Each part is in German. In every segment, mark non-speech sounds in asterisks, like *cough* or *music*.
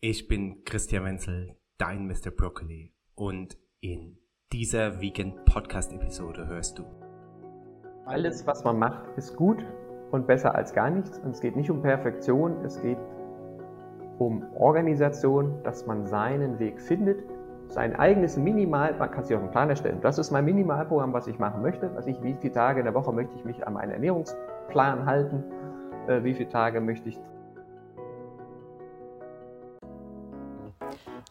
Ich bin Christian Wenzel, dein Mr. Broccoli und in dieser Vegan Podcast Episode hörst du. Alles, was man macht, ist gut und besser als gar nichts. Und es geht nicht um Perfektion, es geht um Organisation, dass man seinen Weg findet, sein eigenes Minimal, man kann sich auch einen Plan erstellen. Das ist mein Minimalprogramm, was ich machen möchte. Was ich, wie viele Tage in der Woche möchte ich mich an meinen Ernährungsplan halten, äh, wie viele Tage möchte ich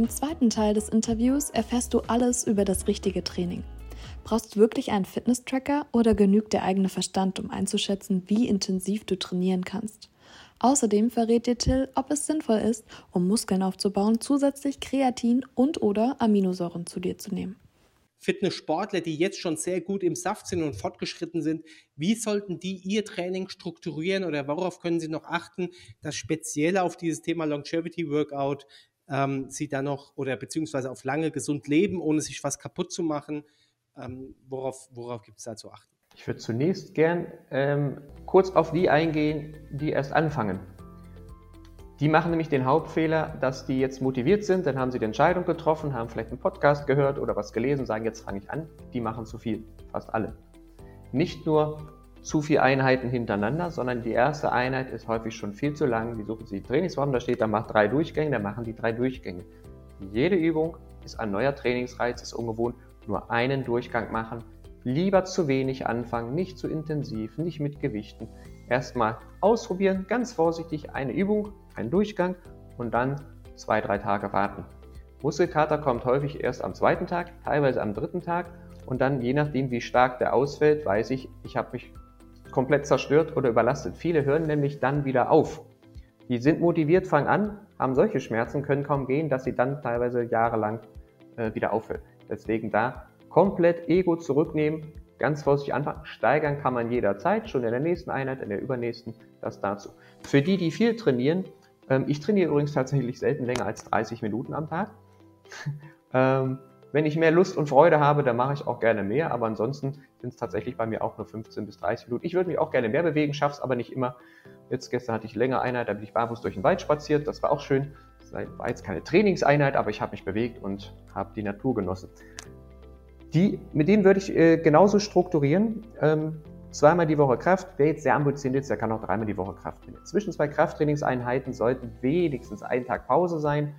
Im zweiten Teil des Interviews erfährst du alles über das richtige Training. Brauchst du wirklich einen Fitness-Tracker oder genügt der eigene Verstand, um einzuschätzen, wie intensiv du trainieren kannst? Außerdem verrät dir Till, ob es sinnvoll ist, um Muskeln aufzubauen, zusätzlich Kreatin und oder Aminosäuren zu dir zu nehmen. Fitnesssportler, die jetzt schon sehr gut im Saft sind und fortgeschritten sind, wie sollten die ihr Training strukturieren oder worauf können sie noch achten, dass speziell auf dieses Thema Longevity Workout ähm, sie dann noch oder beziehungsweise auf lange gesund leben, ohne sich was kaputt zu machen. Ähm, worauf worauf gibt es da zu achten? Ich würde zunächst gern ähm, kurz auf die eingehen, die erst anfangen. Die machen nämlich den Hauptfehler, dass die jetzt motiviert sind, dann haben sie die Entscheidung getroffen, haben vielleicht einen Podcast gehört oder was gelesen, sagen, jetzt fange ich an. Die machen zu viel, fast alle. Nicht nur zu viele Einheiten hintereinander, sondern die erste Einheit ist häufig schon viel zu lang. Die suchen sich Trainingsform, da steht, da macht drei Durchgänge, dann machen die drei Durchgänge. Jede Übung ist ein neuer Trainingsreiz, ist ungewohnt, nur einen Durchgang machen. Lieber zu wenig anfangen, nicht zu intensiv, nicht mit Gewichten. Erstmal ausprobieren, ganz vorsichtig eine Übung, einen Durchgang und dann zwei, drei Tage warten. Muskelkater kommt häufig erst am zweiten Tag, teilweise am dritten Tag und dann je nachdem, wie stark der ausfällt, weiß ich, ich habe mich komplett zerstört oder überlastet. Viele hören nämlich dann wieder auf. Die sind motiviert, fangen an, haben solche Schmerzen, können kaum gehen, dass sie dann teilweise jahrelang äh, wieder aufhören. Deswegen da komplett Ego zurücknehmen, ganz vorsichtig anfangen. Steigern kann man jederzeit, schon in der nächsten Einheit, in der übernächsten, das dazu. Für die, die viel trainieren, ähm, ich trainiere übrigens tatsächlich selten länger als 30 Minuten am Tag. *laughs* ähm, wenn ich mehr Lust und Freude habe, dann mache ich auch gerne mehr, aber ansonsten sind es tatsächlich bei mir auch nur 15 bis 30 Minuten. Ich würde mich auch gerne mehr bewegen, schaffe es aber nicht immer. Jetzt gestern hatte ich länger Einheit, da bin ich barfuß durch den Wald spaziert, das war auch schön. Das war jetzt keine Trainingseinheit, aber ich habe mich bewegt und habe die Natur genossen. Die, mit denen würde ich äh, genauso strukturieren. Ähm, zweimal die Woche Kraft. Wer jetzt sehr ambitioniert ist, der kann auch dreimal die Woche Kraft trainieren. Zwischen zwei Krafttrainingseinheiten sollten wenigstens ein Tag Pause sein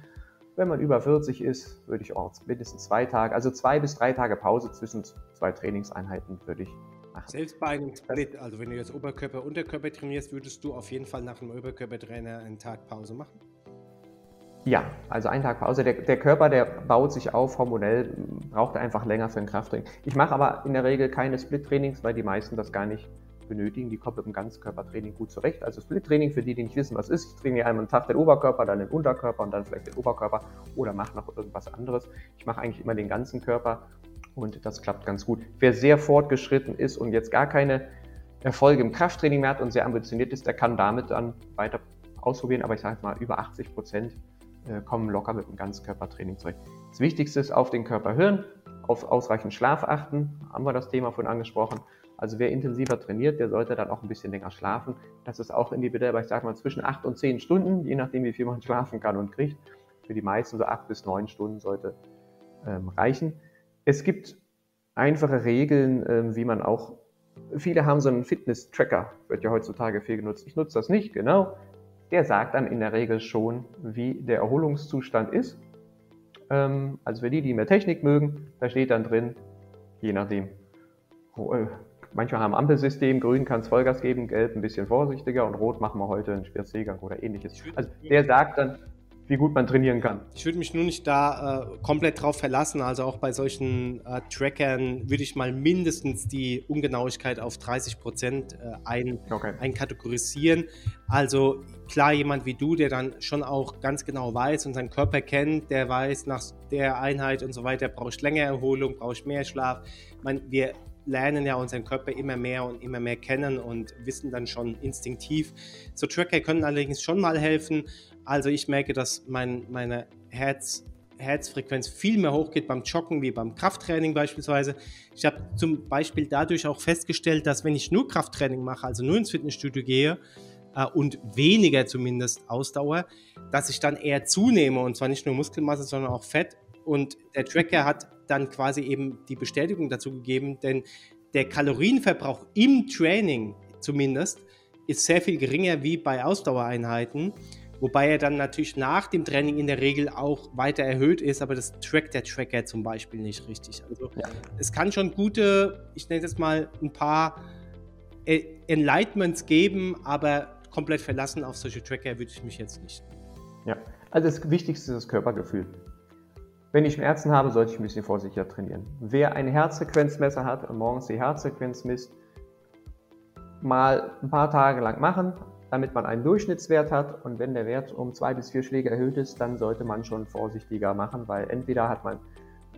wenn man über 40 ist, würde ich auch mindestens zwei Tage, also zwei bis drei Tage Pause zwischen zwei Trainingseinheiten würde ich machen. Selbst bei einem Split, also wenn du jetzt Oberkörper, Unterkörper trainierst, würdest du auf jeden Fall nach einem Oberkörpertrainer einen Tag Pause machen? Ja, also einen Tag Pause. Der, der, Körper, der baut sich auf, hormonell braucht einfach länger für ein Krafttraining. Ich mache aber in der Regel keine Split-Trainings, weil die meisten das gar nicht benötigen. Die kommen mit dem Ganzkörpertraining gut zurecht. Also Split-Training für die, die nicht wissen, was ist. Ich trainiere einmal einen Tag den Oberkörper, dann den Unterkörper und dann vielleicht den Oberkörper oder mache noch irgendwas anderes. Ich mache eigentlich immer den ganzen Körper und das klappt ganz gut. Wer sehr fortgeschritten ist und jetzt gar keine Erfolge im Krafttraining mehr hat und sehr ambitioniert ist, der kann damit dann weiter ausprobieren. Aber ich sage mal, über 80 Prozent äh, kommen locker mit dem Ganzkörpertraining zurecht. Das Wichtigste ist auf den Körper hören, auf ausreichend Schlaf achten, haben wir das Thema von angesprochen also wer intensiver trainiert, der sollte dann auch ein bisschen länger schlafen. Das ist auch individuell, aber ich sage mal zwischen 8 und 10 Stunden, je nachdem wie viel man *laughs* schlafen kann und kriegt. Für die meisten so 8 bis 9 Stunden sollte ähm, reichen. Es gibt einfache Regeln, ähm, wie man auch, viele haben so einen Fitness-Tracker, wird ja heutzutage viel genutzt. Ich nutze das nicht, genau. Der sagt dann in der Regel schon, wie der Erholungszustand ist. Ähm, also für die, die mehr Technik mögen, da steht dann drin, je nachdem, äh, Manche haben Ampelsystem, grün kann es Vollgas geben, gelb ein bisschen vorsichtiger und rot machen wir heute einen Spaziergang oder ähnliches. Also der sagt dann, wie gut man trainieren kann. Ich würde mich nur nicht da äh, komplett drauf verlassen. Also auch bei solchen äh, Trackern würde ich mal mindestens die Ungenauigkeit auf 30 Prozent äh, ein, okay. einkategorisieren. Also klar, jemand wie du, der dann schon auch ganz genau weiß und seinen Körper kennt, der weiß nach der Einheit und so weiter, brauche ich länger Erholung, brauche ich mehr Schlaf. Ich meine, wir lernen ja unseren Körper immer mehr und immer mehr kennen und wissen dann schon instinktiv. So Tracker können allerdings schon mal helfen. Also ich merke, dass mein, meine Herz, Herzfrequenz viel mehr hochgeht beim Joggen wie beim Krafttraining beispielsweise. Ich habe zum Beispiel dadurch auch festgestellt, dass wenn ich nur Krafttraining mache, also nur ins Fitnessstudio gehe, äh, und weniger zumindest Ausdauer, dass ich dann eher zunehme und zwar nicht nur Muskelmasse, sondern auch Fett. Und der Tracker hat dann quasi eben die Bestätigung dazu gegeben, denn der Kalorienverbrauch im Training zumindest ist sehr viel geringer wie bei Ausdauereinheiten, wobei er dann natürlich nach dem Training in der Regel auch weiter erhöht ist, aber das trackt der Tracker zum Beispiel nicht richtig. Also ja. es kann schon gute, ich nenne es mal ein paar Enlightenments geben, aber komplett verlassen auf solche Tracker würde ich mich jetzt nicht. Ja, also das Wichtigste ist das Körpergefühl. Wenn ich Schmerzen habe, sollte ich ein bisschen vorsichtiger trainieren. Wer ein Herzfrequenzmesser hat und morgens die Herzfrequenz misst, mal ein paar Tage lang machen, damit man einen Durchschnittswert hat. Und wenn der Wert um zwei bis vier Schläge erhöht ist, dann sollte man schon vorsichtiger machen, weil entweder hat man,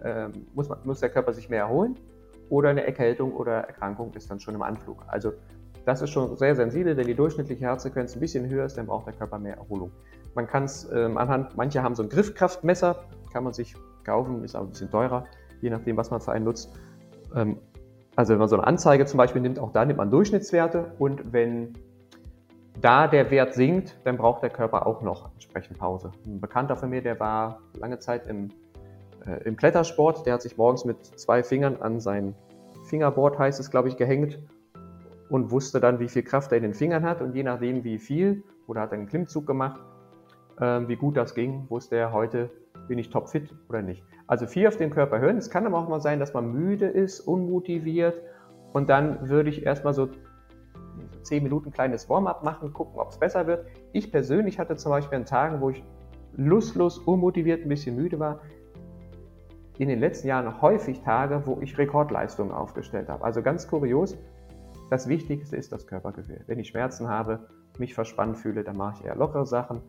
äh, muss, man, muss der Körper sich mehr erholen oder eine Erkältung oder Erkrankung ist dann schon im Anflug. Also das ist schon sehr sensibel, wenn die durchschnittliche Herzfrequenz ein bisschen höher ist, dann braucht der Körper mehr Erholung. Man kann es ähm, anhand, manche haben so ein Griffkraftmesser, kann man sich kaufen, ist aber ein bisschen teurer, je nachdem, was man für einen nutzt. Ähm, also wenn man so eine Anzeige zum Beispiel nimmt, auch da nimmt man Durchschnittswerte und wenn da der Wert sinkt, dann braucht der Körper auch noch entsprechend Pause. Ein Bekannter von mir, der war lange Zeit im, äh, im Klettersport, der hat sich morgens mit zwei Fingern an sein Fingerboard, heißt es, glaube ich, gehängt und wusste dann, wie viel Kraft er in den Fingern hat und je nachdem, wie viel, oder hat er einen Klimmzug gemacht, äh, wie gut das ging, wusste er heute, bin ich topfit oder nicht. Also viel auf den Körper hören. Es kann aber auch mal sein, dass man müde ist, unmotiviert und dann würde ich erstmal so 10 Minuten kleines Warm-up machen, gucken, ob es besser wird. Ich persönlich hatte zum Beispiel an Tagen, wo ich lustlos, unmotiviert, ein bisschen müde war, in den letzten Jahren häufig Tage, wo ich Rekordleistungen aufgestellt habe. Also ganz kurios. Das Wichtigste ist das Körpergefühl. Wenn ich Schmerzen habe, mich verspannt fühle, dann mache ich eher lockere Sachen.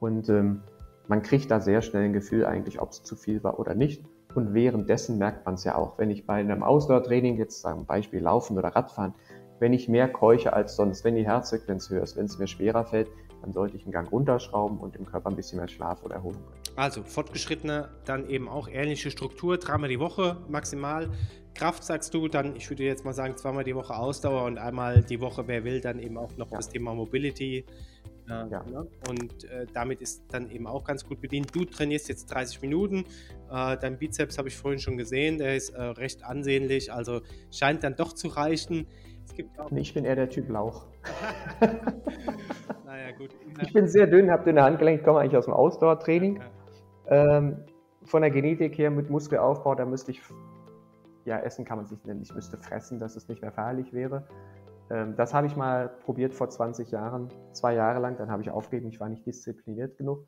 Und ähm, man kriegt da sehr schnell ein Gefühl eigentlich, ob es zu viel war oder nicht. Und währenddessen merkt man es ja auch. Wenn ich bei einem Ausdauertraining, jetzt zum Beispiel Laufen oder Radfahren, wenn ich mehr keuche als sonst, wenn die Herzfrequenz höher ist, wenn es mir schwerer fällt, dann sollte ich einen Gang runterschrauben und im Körper ein bisschen mehr Schlaf oder Erholung. Also fortgeschrittene, dann eben auch ähnliche Struktur, dreimal die Woche maximal. Kraft sagst du, dann, ich würde jetzt mal sagen, zweimal die Woche Ausdauer und einmal die Woche, wer will, dann eben auch noch ja. das Thema Mobility. Äh, ja. ne? Und äh, damit ist dann eben auch ganz gut bedient. Du trainierst jetzt 30 Minuten. Äh, dein Bizeps habe ich vorhin schon gesehen, der ist äh, recht ansehnlich, also scheint dann doch zu reichen. ich bin eher der Typ Lauch. *laughs* naja, gut. *laughs* Ich bin sehr dünn, habe dünne Handgelenke, komme eigentlich aus dem Ausdauertraining. Ja. Ähm, von der Genetik her mit Muskelaufbau, da müsste ich, ja, essen kann man sich nennen, ich müsste fressen, dass es nicht mehr feierlich wäre. Ähm, das habe ich mal probiert vor 20 Jahren, zwei Jahre lang, dann habe ich aufgegeben, ich war nicht diszipliniert genug.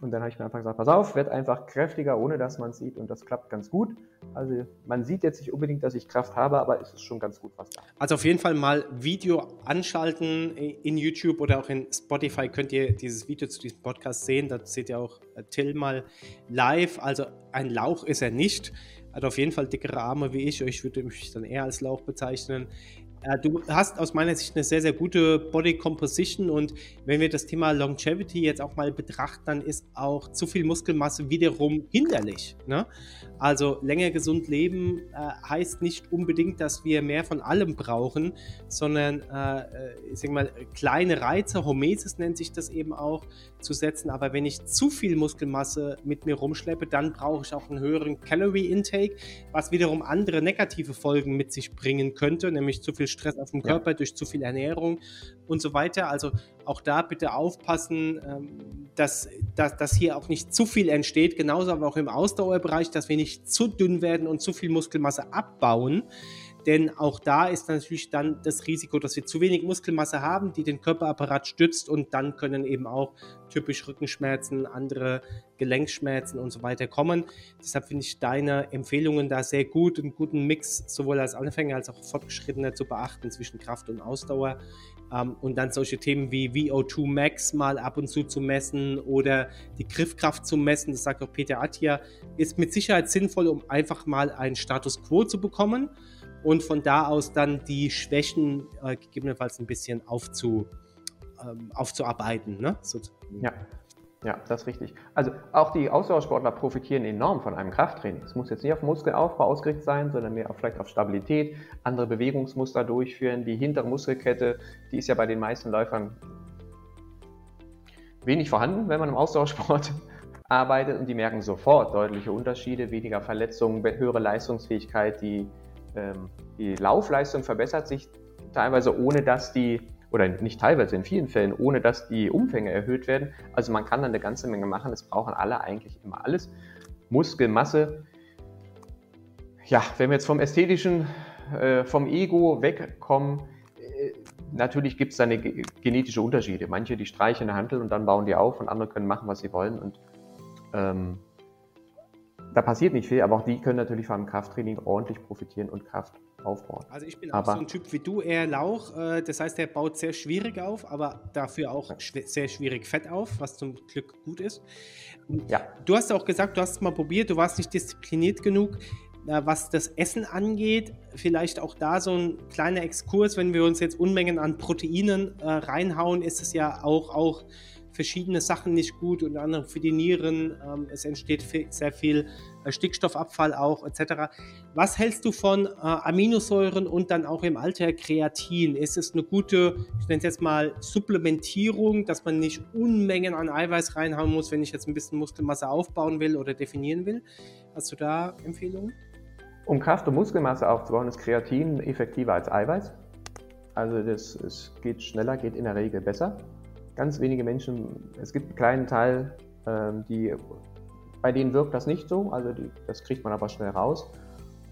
Und dann habe ich mir einfach gesagt, pass auf, werd einfach kräftiger, ohne dass man sieht. Und das klappt ganz gut. Also man sieht jetzt nicht unbedingt, dass ich Kraft habe, aber es ist schon ganz gut, was da. Also auf jeden Fall mal Video anschalten in YouTube oder auch in Spotify könnt ihr dieses Video zu diesem Podcast sehen. Da seht ihr auch äh, Till mal live. Also ein Lauch ist er nicht. Hat auf jeden Fall dickere Arme wie ich. Ich würde mich dann eher als Lauch bezeichnen. Ja, du hast aus meiner Sicht eine sehr, sehr gute Body Composition und wenn wir das Thema Longevity jetzt auch mal betrachten, dann ist auch zu viel Muskelmasse wiederum hinderlich. Ne? Also länger gesund leben äh, heißt nicht unbedingt, dass wir mehr von allem brauchen, sondern äh, äh ich sag mal, kleine Reize, Homesis nennt sich das eben auch, zu setzen. Aber wenn ich zu viel Muskelmasse mit mir rumschleppe, dann brauche ich auch einen höheren Calorie Intake, was wiederum andere negative Folgen mit sich bringen könnte, nämlich zu viel Stress auf dem Körper ja. durch zu viel Ernährung und so weiter. Also auch da bitte aufpassen, ähm, dass, dass, dass hier auch nicht zu viel entsteht, genauso aber auch im Ausdauerbereich, dass wir nicht zu dünn werden und zu viel Muskelmasse abbauen. Denn auch da ist natürlich dann das Risiko, dass wir zu wenig Muskelmasse haben, die den Körperapparat stützt und dann können eben auch typisch Rückenschmerzen, andere Gelenkschmerzen und so weiter kommen. Deshalb finde ich deine Empfehlungen da sehr gut, einen guten Mix sowohl als Anfänger als auch Fortgeschrittene zu beachten zwischen Kraft und Ausdauer. Ähm, und dann solche Themen wie VO2 Max mal ab und zu zu messen oder die Griffkraft zu messen, das sagt auch Peter Attia, ist mit Sicherheit sinnvoll, um einfach mal einen Status quo zu bekommen und von da aus dann die Schwächen äh, gegebenenfalls ein bisschen aufzu, ähm, aufzuarbeiten. Ne? So. Ja. Ja, das ist richtig. Also auch die Ausdauersportler profitieren enorm von einem Krafttraining. Es muss jetzt nicht auf Muskelaufbau ausgerichtet sein, sondern mehr auf, vielleicht auf Stabilität, andere Bewegungsmuster durchführen. Die hintere Muskelkette, die ist ja bei den meisten Läufern wenig vorhanden, wenn man im Ausdauersport *laughs* arbeitet und die merken sofort deutliche Unterschiede, weniger Verletzungen, höhere Leistungsfähigkeit, die, ähm, die Laufleistung verbessert sich teilweise ohne dass die oder nicht teilweise in vielen Fällen, ohne dass die Umfänge erhöht werden. Also man kann dann eine ganze Menge machen. Es brauchen alle eigentlich immer alles. Muskelmasse. Ja, wenn wir jetzt vom Ästhetischen, äh, vom Ego wegkommen, äh, natürlich gibt es da eine genetische Unterschiede. Manche, die streichen eine Handel und dann bauen die auf und andere können machen, was sie wollen. Und ähm, da passiert nicht viel, aber auch die können natürlich von einem Krafttraining ordentlich profitieren und Kraft aufbauen. Also ich bin aber, auch so ein Typ wie du, eher Lauch. Äh, das heißt, er baut sehr schwierig auf, aber dafür auch sehr schwierig Fett auf, was zum Glück gut ist. Ja. Du hast auch gesagt, du hast es mal probiert, du warst nicht diszipliniert genug. Äh, was das Essen angeht, vielleicht auch da so ein kleiner Exkurs, wenn wir uns jetzt Unmengen an Proteinen äh, reinhauen, ist es ja auch, auch verschiedene Sachen nicht gut, unter anderem für die Nieren. Ähm, es entsteht sehr viel äh, Stickstoffabfall auch etc. Was hältst du von äh, Aminosäuren und dann auch im Alter Kreatin? Ist es eine gute, ich nenne es jetzt mal Supplementierung, dass man nicht Unmengen an Eiweiß reinhauen muss, wenn ich jetzt ein bisschen Muskelmasse aufbauen will oder definieren will? Hast du da Empfehlungen? Um Kraft und Muskelmasse aufzubauen, ist Kreatin effektiver als Eiweiß. Also das, es geht schneller, geht in der Regel besser ganz wenige Menschen, es gibt einen kleinen Teil, ähm, die, bei denen wirkt das nicht so, also die, das kriegt man aber schnell raus.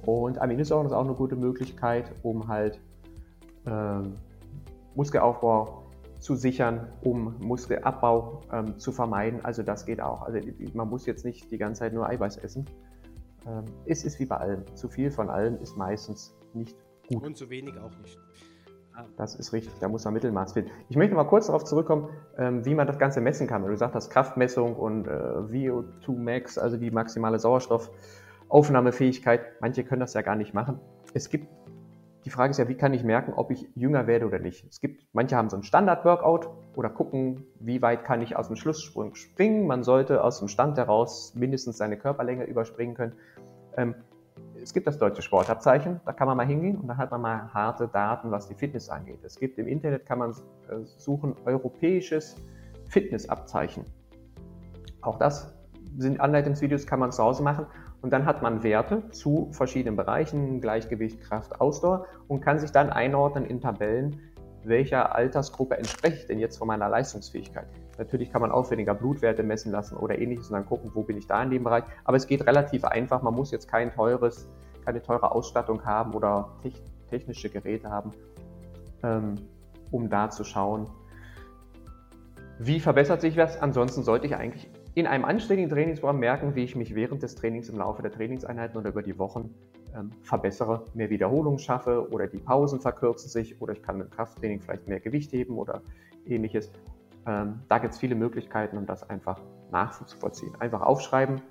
Und Aminosäuren ist auch eine gute Möglichkeit, um halt ähm, Muskelaufbau zu sichern, um Muskelabbau ähm, zu vermeiden. Also das geht auch. Also man muss jetzt nicht die ganze Zeit nur Eiweiß essen. Ähm, es ist wie bei allem. Zu viel von allem ist meistens nicht gut. Und zu wenig auch nicht. Das ist richtig, da muss man Mittelmaß finden. Ich möchte mal kurz darauf zurückkommen, ähm, wie man das Ganze messen kann. Du sagst das Kraftmessung und äh, VO2 Max, also die maximale Sauerstoffaufnahmefähigkeit. Manche können das ja gar nicht machen. Es gibt, die Frage ist ja, wie kann ich merken, ob ich jünger werde oder nicht? Es gibt, manche haben so ein Standard-Workout oder gucken, wie weit kann ich aus dem Schlusssprung springen. Man sollte aus dem Stand heraus mindestens seine Körperlänge überspringen können. Es gibt das deutsche Sportabzeichen, da kann man mal hingehen und dann hat man mal harte Daten, was die Fitness angeht. Es gibt im Internet, kann man äh, suchen, europäisches Fitnessabzeichen. Auch das sind Anleitungsvideos, kann man zu Hause machen und dann hat man Werte zu verschiedenen Bereichen, Gleichgewicht, Kraft, Ausdauer und kann sich dann einordnen in Tabellen, welcher Altersgruppe entspreche ich denn jetzt von meiner Leistungsfähigkeit. Natürlich kann man aufwendiger Blutwerte messen lassen oder ähnliches und dann gucken, wo bin ich da in dem Bereich. Aber es geht relativ einfach. Man muss jetzt kein teures, keine teure Ausstattung haben oder technische Geräte haben, ähm, um da zu schauen, wie verbessert sich was. Ansonsten sollte ich eigentlich in einem anständigen Trainingsprogramm merken, wie ich mich während des Trainings im Laufe der Trainingseinheiten oder über die Wochen ähm, verbessere, mehr Wiederholungen schaffe oder die Pausen verkürzen sich oder ich kann im Krafttraining vielleicht mehr Gewicht heben oder ähnliches. Ähm, da gibt es viele Möglichkeiten, um das einfach nachzuvollziehen. Einfach aufschreiben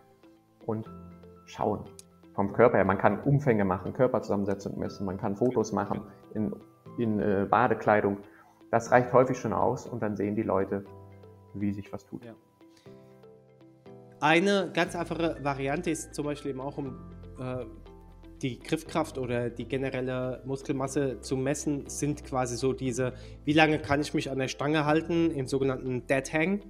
und schauen. Vom Körper her. Man kann Umfänge machen, Körperzusammensetzung messen, man kann Fotos machen in, in äh, Badekleidung. Das reicht häufig schon aus und dann sehen die Leute, wie sich was tut. Ja. Eine ganz einfache Variante ist zum Beispiel eben auch, um äh, die Griffkraft oder die generelle Muskelmasse zu messen, sind quasi so diese, wie lange kann ich mich an der Stange halten, im sogenannten Dead Hang.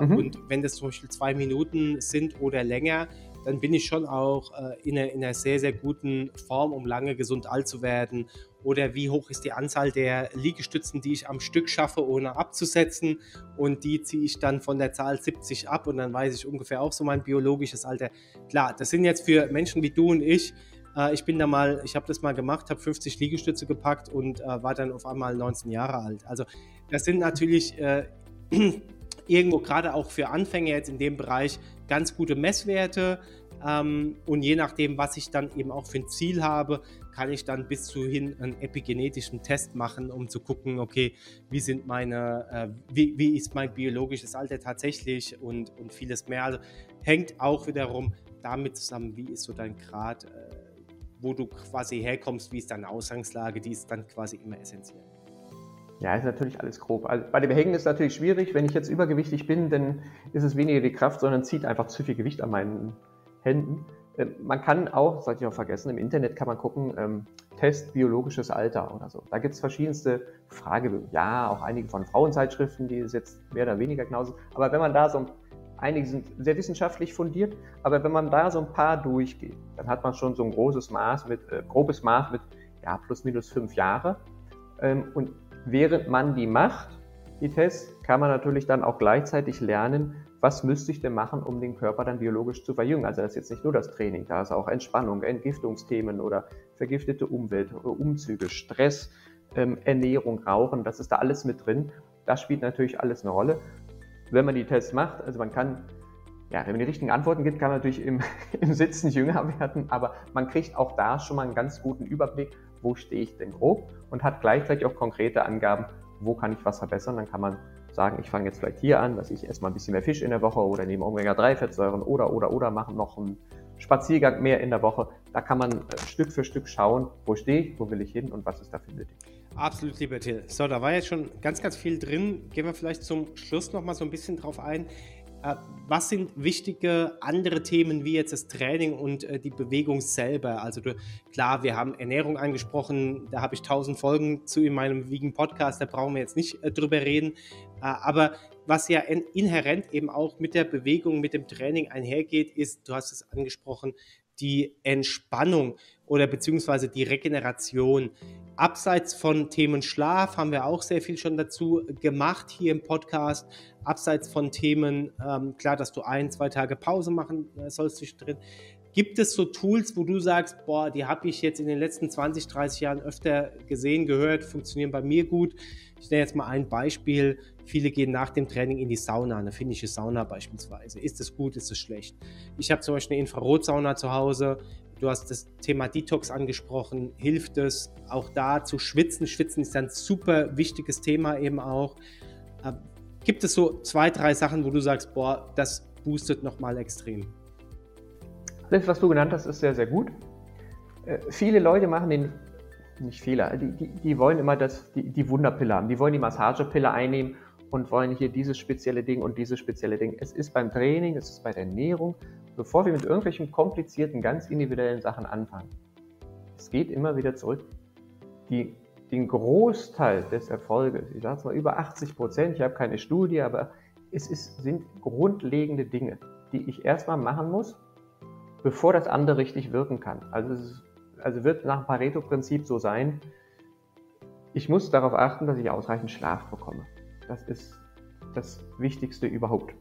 Mhm. Und wenn das zum Beispiel zwei Minuten sind oder länger, dann bin ich schon auch äh, in, einer, in, einer, sehr, sehr guten Form, um lange gesund alt zu werden. Oder wie hoch ist die Anzahl der Liegestützen, die ich am Stück schaffe, ohne abzusetzen. Und die ziehe ich dann von der Zahl 70 ab und dann weiß ich ungefähr auch so mein biologisches Alter. Klar, das sind jetzt für Menschen wie du und ich Äh, ich bin da mal, ich habe das mal gemacht, habe 50 Liegestütze gepackt und äh, war dann auf einmal 19 Jahre alt. Also das sind natürlich äh, *clears throat* irgendwo gerade auch für Anfänger jetzt in dem Bereich ganz gute Messwerte. Ähm, und je nachdem, was ich dann eben auch für ein Ziel habe, kann ich dann bis zu hin einen epigenetischen Test machen, um zu gucken, okay, wie sind meine, äh, wie, wie ist mein biologisches Alter tatsächlich und, und vieles mehr. Also hängt auch wiederum damit zusammen, wie ist so dein Grad, äh, wo du quasi herkommst, wie ist deine Ausgangslage, die ist dann quasi immer essentiell. Ja, ist natürlich alles grob. Also bei dem Hängen ist es natürlich schwierig. Wenn ich jetzt übergewichtig bin, dann ist es weniger die Kraft, sondern zieht einfach zu viel Gewicht an meinen Händen. Ähm, man kann auch, sollte ich auch vergessen, im Internet kann man gucken, ähm, Test biologisches Alter oder so. Da gibt es verschiedenste Fragebögen. Ja, auch einige von Frauenzeitschriften, die es jetzt mehr oder weniger genauso. Aber wenn man da so, einige sind sehr wissenschaftlich fundiert, aber wenn man da so ein paar durchgeht, dann hat man schon so ein großes Maß mit, äh, grobes Maß mit, ja, plus minus fünf Jahre. Ähm, und während man die macht, die Tests, kann man natürlich dann auch gleichzeitig lernen, was müsste ich denn machen, um den Körper dann biologisch zu verjüngen? Also das ist jetzt nicht nur das Training, da ist auch Entspannung, Entgiftungsthemen oder vergiftete Umwelt, Umzüge, Stress, ähm, Ernährung, Rauchen, das ist da alles mit drin. Das spielt natürlich alles eine Rolle. Wenn man die Tests macht, also man kann, ja, wenn man die richtigen Antworten gibt, kann man natürlich im, *laughs* im Sitzen jünger *laughs* werden, aber man kriegt auch da schon mal einen ganz guten Überblick, wo stehe ich denn grob und hat gleichzeitig auch konkrete Angaben, wo kann ich was verbessern. Dann kann man sagen, ich fange jetzt vielleicht hier an, dass ich erstmal ein bisschen mehr Fisch in der Woche oder nehme Omega-3-Fettsäuren oder, oder, oder mache noch einen Spaziergang mehr in der Woche. Da kann man äh, Stück für Stück schauen, wo stehe ich, wo will ich hin und was ist dafür nötig. Absolut, lieber Till. So, da war jetzt schon ganz, ganz viel drin. Gehen wir vielleicht zum Schluss noch mal so ein bisschen drauf ein. Äh, was sind wichtige andere Themen wie jetzt das Training und äh, die Bewegung selber? Also du, klar, wir haben Ernährung angesprochen, da habe ich tausend Folgen zu in meinem Wiegen Podcast, da brauchen wir jetzt nicht äh, drüber reden. aber was ja inhärent eben auch mit der Bewegung, mit dem Training einhergeht, ist, du hast es angesprochen, die Entspannung oder beziehungsweise die Regeneration. Abseits von Themen Schlaf haben wir auch sehr viel schon dazu gemacht hier im Podcast. Abseits von Themen, ähm, klar, dass du ein, zwei Tage Pause machen äh, sollst zwischendrin. Gibt es so Tools, wo du sagst, boah, die habe ich jetzt in den letzten 20, 30 Jahren öfter gesehen, gehört, funktionieren bei mir gut? Ich nenne jetzt mal ein Beispiel. Viele gehen nach dem Training in die Sauna, eine finnische Sauna beispielsweise. Ist es gut, ist es schlecht? Ich habe zum Beispiel eine Infrarotsauna zu Hause. Du hast das Thema Detox angesprochen. Hilft es auch da zu schwitzen? Schwitzen ist ein super wichtiges Thema eben auch. Äh, gibt es so zwei, drei Sachen, wo du sagst, boah, das boostet nochmal extrem? Das, was du genannt hast, ist sehr, sehr gut. Äh, viele Leute machen den, nicht Fehler, die, die, die wollen immer das, die, die Wunderpille haben. Die wollen die Massagepille einnehmen und wollen hier dieses spezielle Ding und dieses spezielle Ding. Es ist beim Training, es ist bei der Ernährung bevor wir mit irgendwelchen komplizierten, ganz individuellen Sachen anfangen, es geht immer wieder zurück. Die, den Großteil des Erfolges, ich sage es mal über 80 Prozent, ich habe keine Studie, aber es ist, sind grundlegende Dinge, die ich erstmal machen muss, bevor das andere richtig wirken kann. Also, es also wird nach dem Pareto-Prinzip so sein, ich muss darauf achten, dass ich ausreichend Schlaf bekomme. Das ist das Wichtigste überhaupt.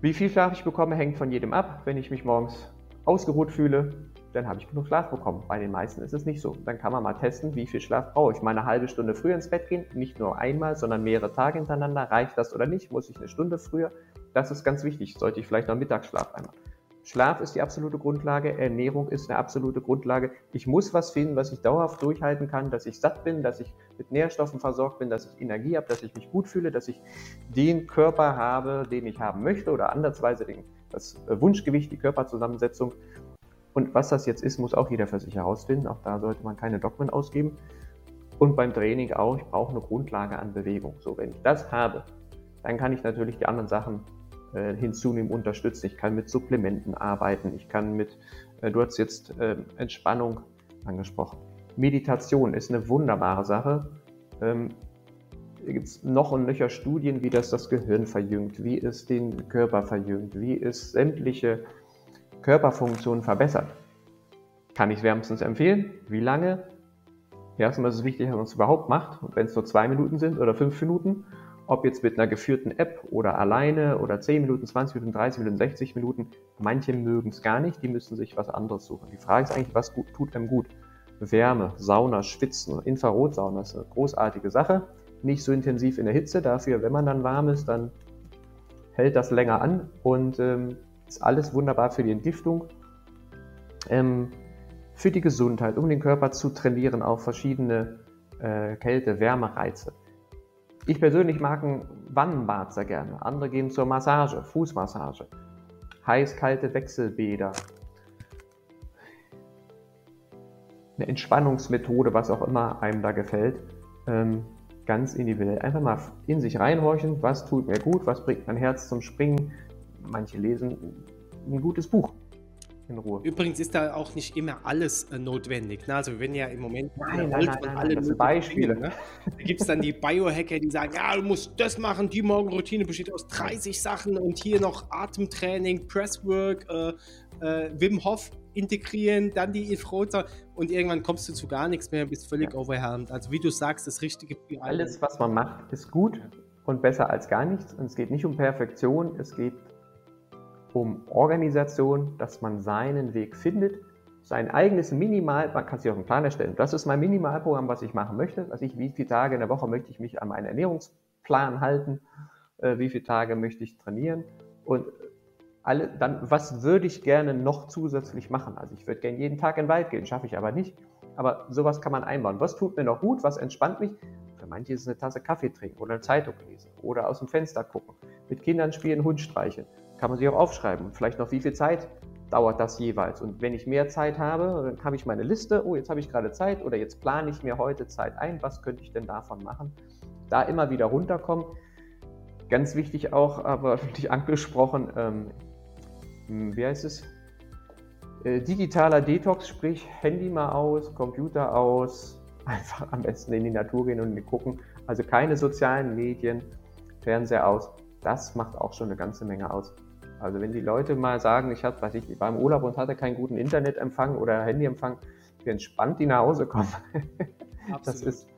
Wie viel Schlaf ich bekomme, hängt von jedem ab. Wenn ich mich morgens ausgeruht fühle, dann habe ich genug Schlaf bekommen. Bei den meisten ist es nicht so. Dann kann man mal testen, wie viel Schlaf brauche ich. Mal eine halbe Stunde früher ins Bett gehen, nicht nur einmal, sondern mehrere Tage hintereinander. Reicht das oder nicht? Muss ich eine Stunde früher? Das ist ganz wichtig. Sollte ich vielleicht noch Mittagsschlaf einmal. Schlaf ist die absolute Grundlage, Ernährung ist eine absolute Grundlage. Ich muss was finden, was ich dauerhaft durchhalten kann, dass ich satt bin, dass ich mit Nährstoffen versorgt bin, dass ich Energie habe, dass ich mich gut fühle, dass ich den Körper habe, den ich haben möchte oder andersweise den, das Wunschgewicht, die Körperzusammensetzung. Und was das jetzt ist, muss auch jeder für sich herausfinden. Auch da sollte man keine Dogmen ausgeben. Und beim Training auch, ich brauche eine Grundlage an Bewegung. So, wenn ich das habe, dann kann ich natürlich die anderen Sachen äh, hinzunehmen, unterstützen. Ich kann mit Supplementen arbeiten. Ich kann mit, äh, du hast jetzt äh, Entspannung angesprochen. Meditation ist eine wunderbare Sache. Ähm, gibt es noch und nöcher Studien, wie das das Gehirn verjüngt, wie es den Körper verjüngt, wie es sämtliche Körperfunktionen verbessert. Kann ich wärmstens empfehlen. Wie lange? Erstmal ist es wichtig, dass man es überhaupt macht. Wenn es nur zwei Minuten sind oder fünf Minuten ob jetzt mit einer geführten App oder alleine oder 10 Minuten, 20 Minuten, 30 Minuten, 60 Minuten. Manche mögen es gar nicht, die müssen sich was anderes suchen. Die Frage ist eigentlich, was gut, tut einem gut? Wärme, Sauna, Schwitzen, Infrarotsauna ist eine großartige Sache. Nicht so intensiv in der Hitze, dafür, wenn man dann warm ist, dann hält das länger an und ähm, ist alles wunderbar für die Entgiftung, ähm, für die Gesundheit, um den Körper zu trainieren auf verschiedene äh, Kälte-Wärmereize. Ich persönlich mag ein Wannenbad sehr gerne. Andere gehen zur Massage, Fußmassage, heiß-kalte Wechselbäder, eine Entspannungsmethode, was auch immer einem da gefällt. Ähm, ganz individuell. Einfach mal in sich reinhorchen, was tut mir gut, was bringt mein Herz zum Springen. Manche lesen ein gutes Buch in Ruhe. Übrigens ist da auch nicht immer alles äh, notwendig. Ne? Also wenn ja im Moment nein, nein, nein, nein, alle das sind Beispiele. Dinge, ne? Da gibt es dann die Biohacker, die sagen, ja, du musst das machen, die Morgenroutine besteht aus 30 Sachen und hier noch Atemtraining, Presswork, äh, äh, Wim Hof integrieren, dann die Infrarot und irgendwann kommst du zu gar nichts mehr bist völlig ja. overwhelmed. Also wie du sagst, das Richtige für alle. Alles, was man macht, ist gut und besser als gar nichts. Und es geht nicht um Perfektion, es geht um Organisation, dass man seinen Weg findet, sein eigenes Minimal, man kann sich auch einen Plan erstellen. Das ist mein Minimalprogramm, was ich machen möchte. Also ich, wie viele Tage in der Woche möchte ich mich an meinen Ernährungsplan halten, äh, wie viele Tage möchte ich trainieren und alle, dann, was würde ich gerne noch zusätzlich machen? Also ich würde gerne jeden Tag in den Wald gehen, schaffe ich aber nicht. Aber sowas kann man einbauen. Was tut mir noch gut? Was entspannt mich? Für manche ist es eine Tasse Kaffee trinken oder eine Zeitung lesen oder aus dem Fenster gucken, mit Kindern spielen, Hund streicheln kann man sich auch aufschreiben. Vielleicht noch, wie viel Zeit dauert das jeweils. Und wenn ich mehr Zeit habe, dann habe ich meine Liste, oh, jetzt habe ich gerade Zeit oder jetzt plane ich mir heute Zeit ein, was könnte ich denn davon machen? Da immer wieder runterkommen. Ganz wichtig auch, aber *laughs* nicht angesprochen, ähm, hm, wie heißt es? Äh, digitaler Detox, sprich Handy mal aus, Computer aus, *laughs* einfach am besten in die Natur gehen und gucken. Also keine sozialen Medien, Fernseher aus. Das macht auch schon eine ganze Menge aus. Also wenn die Leute mal sagen, ich, hab, weiß ich, ich war im Urlaub und hatte keinen guten Internetempfang oder Handyempfang, wie entspannt die nach Hause kommen. *laughs* das ist,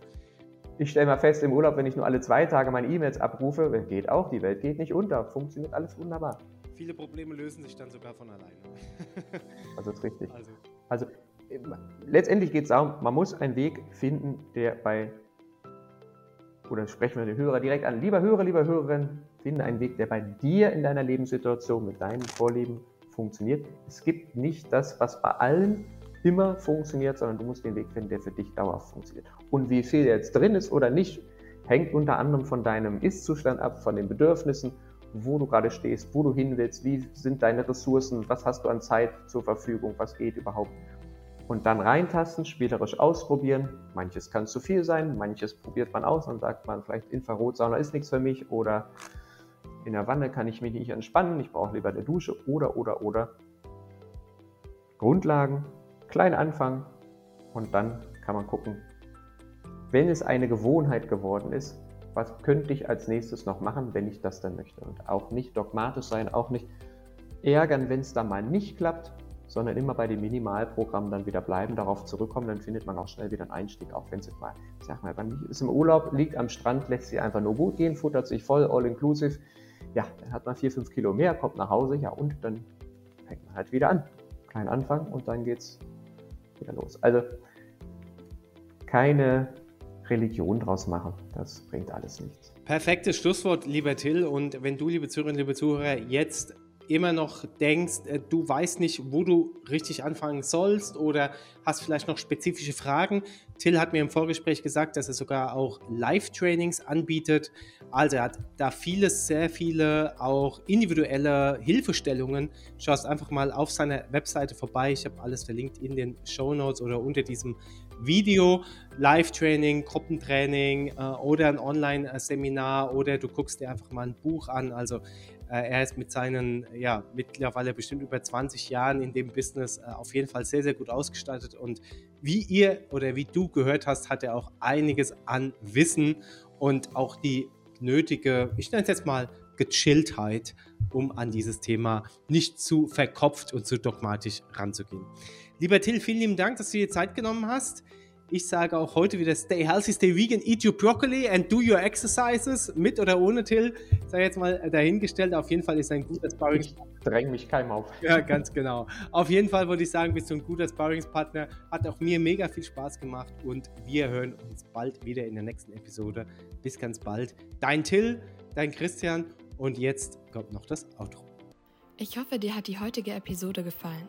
ich stelle mal fest, im Urlaub, wenn ich nur alle zwei Tage meine E-Mails abrufe, geht auch, die Welt geht nicht unter, funktioniert alles wunderbar. Viele Probleme lösen sich dann sogar von alleine. *laughs* also ist richtig. Also, also letztendlich geht es darum, man muss einen Weg finden, der bei, oder sprechen wir den Hörer direkt an, lieber Hörer, lieber Hörerin, Finde einen Weg, der bei dir in deiner Lebenssituation mit deinem Vorleben funktioniert. Es gibt nicht das, was bei allen immer funktioniert, sondern du musst den Weg finden, der für dich dauerhaft funktioniert. Und wie viel jetzt drin ist oder nicht, hängt unter anderem von deinem Ist-Zustand ab, von den Bedürfnissen, wo du gerade stehst, wo du hin willst, wie sind deine Ressourcen, was hast du an Zeit zur Verfügung, was geht überhaupt. Und dann reintasten, spielerisch ausprobieren. Manches kann zu viel sein, manches probiert man aus und sagt man vielleicht Infrarotsauna ist nichts für mich oder in der Wanne kann ich mich nicht entspannen, ich brauche lieber eine Dusche oder, oder, oder. Grundlagen, klein anfangen und dann kann man gucken, wenn es eine Gewohnheit geworden ist, was könnte ich als nächstes noch machen, wenn ich das dann möchte. Und auch nicht dogmatisch sein, auch nicht ärgern, wenn es dann mal nicht klappt, sondern immer bei dem Minimalprogramm dann wieder bleiben, darauf zurückkommen, dann findet man auch schnell wieder einen Einstieg, auch wenn es mal, ich sag mal, man ist im Urlaub, liegt am Strand, lässt sich einfach nur gut gehen, futtert sich voll, all inclusive, ja, dann hat man vier, fünf Kilo mehr, kommt nach Hause, ja, und dann fängt man halt wieder an. Klein Anfang und dann geht's wieder los. Also keine Religion draus machen. Das bringt alles nichts. Perfektes Schlusswort, lieber Till. Und wenn du, liebe Zuhörerinnen, liebe Zuhörer, jetzt immer noch denkst, äh, du weißt nicht, wo du richtig anfangen sollst oder hast vielleicht noch spezifische Fragen. Till hat mir im Vorgespräch gesagt, dass er sogar auch Live-Trainings anbietet. Also er hat da viele, sehr viele auch individuelle Hilfestellungen. Schaust einfach mal auf seiner Webseite vorbei. Ich habe alles verlinkt in den Show Notes oder unter diesem Video, Live-Training, Gruppentraining äh, oder ein Online-Seminar oder du guckst dir einfach mal ein Buch an. Also er ist mit seinen, ja, mittlerweile bestimmt über 20 Jahren in dem Business äh, auf jeden Fall sehr, sehr gut ausgestattet. Und wie ihr oder wie du gehört hast, hat er auch einiges an Wissen und auch die nötige, ich nenne es jetzt mal, Gechilltheit, um an dieses Thema nicht zu verkopft und zu dogmatisch ranzugehen. Lieber Till, vielen lieben Dank, dass du dir Zeit genommen hast. Ich sage auch heute wieder stay healthy, stay vegan, eat your broccoli and do your exercises. Mit oder ohne Till, sei jetzt mal dahingestellt. Auf jeden Fall ist ein guter Sparringspartner. Ich dränge mich keinem auf. *laughs* Ja, ganz genau. Auf jeden Fall würde ich sagen, bist du ein guter Sparringspartner. Hat auch mir mega viel Spaß gemacht und wir hören uns bald wieder in der nächsten Episode. Bis ganz bald. Dein Till, dein Christian und jetzt kommt noch das Outro. Ich hoffe, dir hat die heutige Episode gefallen.